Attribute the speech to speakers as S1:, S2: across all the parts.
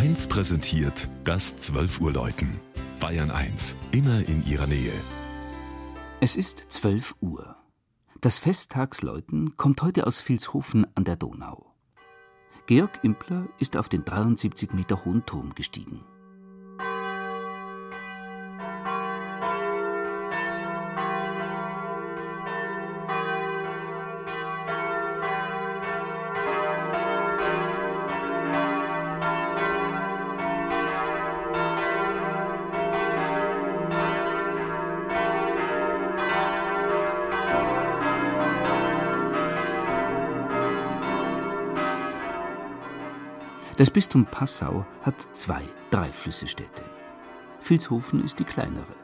S1: 1 präsentiert das 12 Uhr Läuten. Bayern 1, immer in ihrer Nähe.
S2: Es ist 12 Uhr. Das Festtagsläuten kommt heute aus Vilshofen an der Donau. Georg Impler ist auf den 73 Meter hohen Turm gestiegen. Das Bistum Passau hat zwei Dreiflüssestädte. Vilshofen ist die kleinere.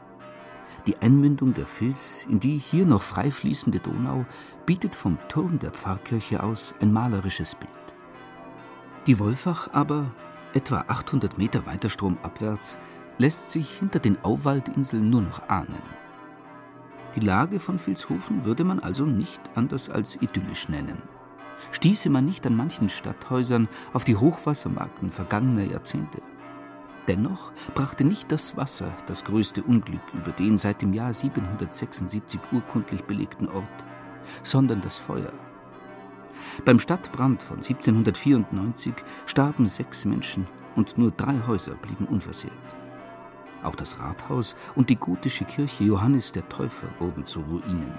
S2: Die Einmündung der Vils in die hier noch frei fließende Donau bietet vom Turm der Pfarrkirche aus ein malerisches Bild. Die Wolfach aber, etwa 800 Meter weiter stromabwärts, lässt sich hinter den Auwaldinseln nur noch ahnen. Die Lage von Vilshofen würde man also nicht anders als idyllisch nennen stieße man nicht an manchen Stadthäusern auf die Hochwassermarken vergangener Jahrzehnte. Dennoch brachte nicht das Wasser das größte Unglück über den seit dem Jahr 776 urkundlich belegten Ort, sondern das Feuer. Beim Stadtbrand von 1794 starben sechs Menschen und nur drei Häuser blieben unversehrt. Auch das Rathaus und die gotische Kirche Johannes der Täufer wurden zu Ruinen.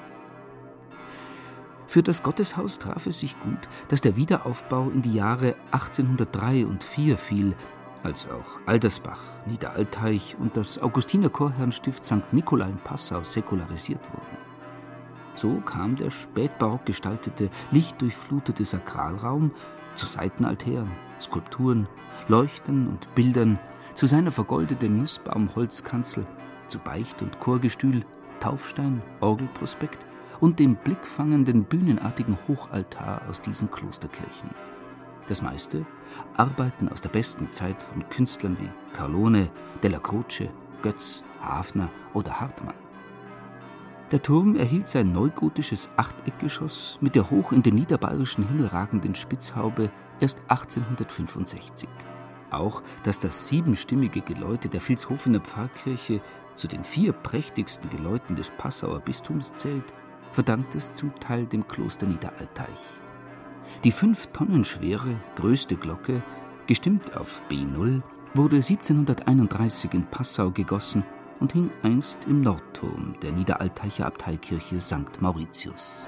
S2: Für das Gotteshaus traf es sich gut, dass der Wiederaufbau in die Jahre 1803 und 4 fiel, als auch Aldersbach, Niederalteich und das Augustinerchorherrenstift St. Nikolai in Passau säkularisiert wurden. So kam der spätbarock gestaltete, lichtdurchflutete Sakralraum zu Seitenaltären, Skulpturen, Leuchten und Bildern, zu seiner vergoldeten Nussbaumholzkanzel, zu Beicht- und Chorgestühl, Taufstein, Orgelprospekt und dem blickfangenden bühnenartigen Hochaltar aus diesen Klosterkirchen. Das meiste Arbeiten aus der besten Zeit von Künstlern wie Carlone, Della Croce, Götz, Hafner oder Hartmann. Der Turm erhielt sein neugotisches Achteckgeschoss mit der hoch in den niederbayerischen Himmel ragenden Spitzhaube erst 1865. Auch, dass das siebenstimmige Geläute der Vilshofener Pfarrkirche zu den vier prächtigsten Geläuten des Passauer Bistums zählt, verdankt es zum Teil dem Kloster Niederalteich. Die fünf Tonnen schwere, größte Glocke, gestimmt auf B0, wurde 1731 in Passau gegossen und hing einst im Nordturm der Niederalteicher Abteikirche St. Mauritius.